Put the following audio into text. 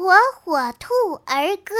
火火兔儿歌。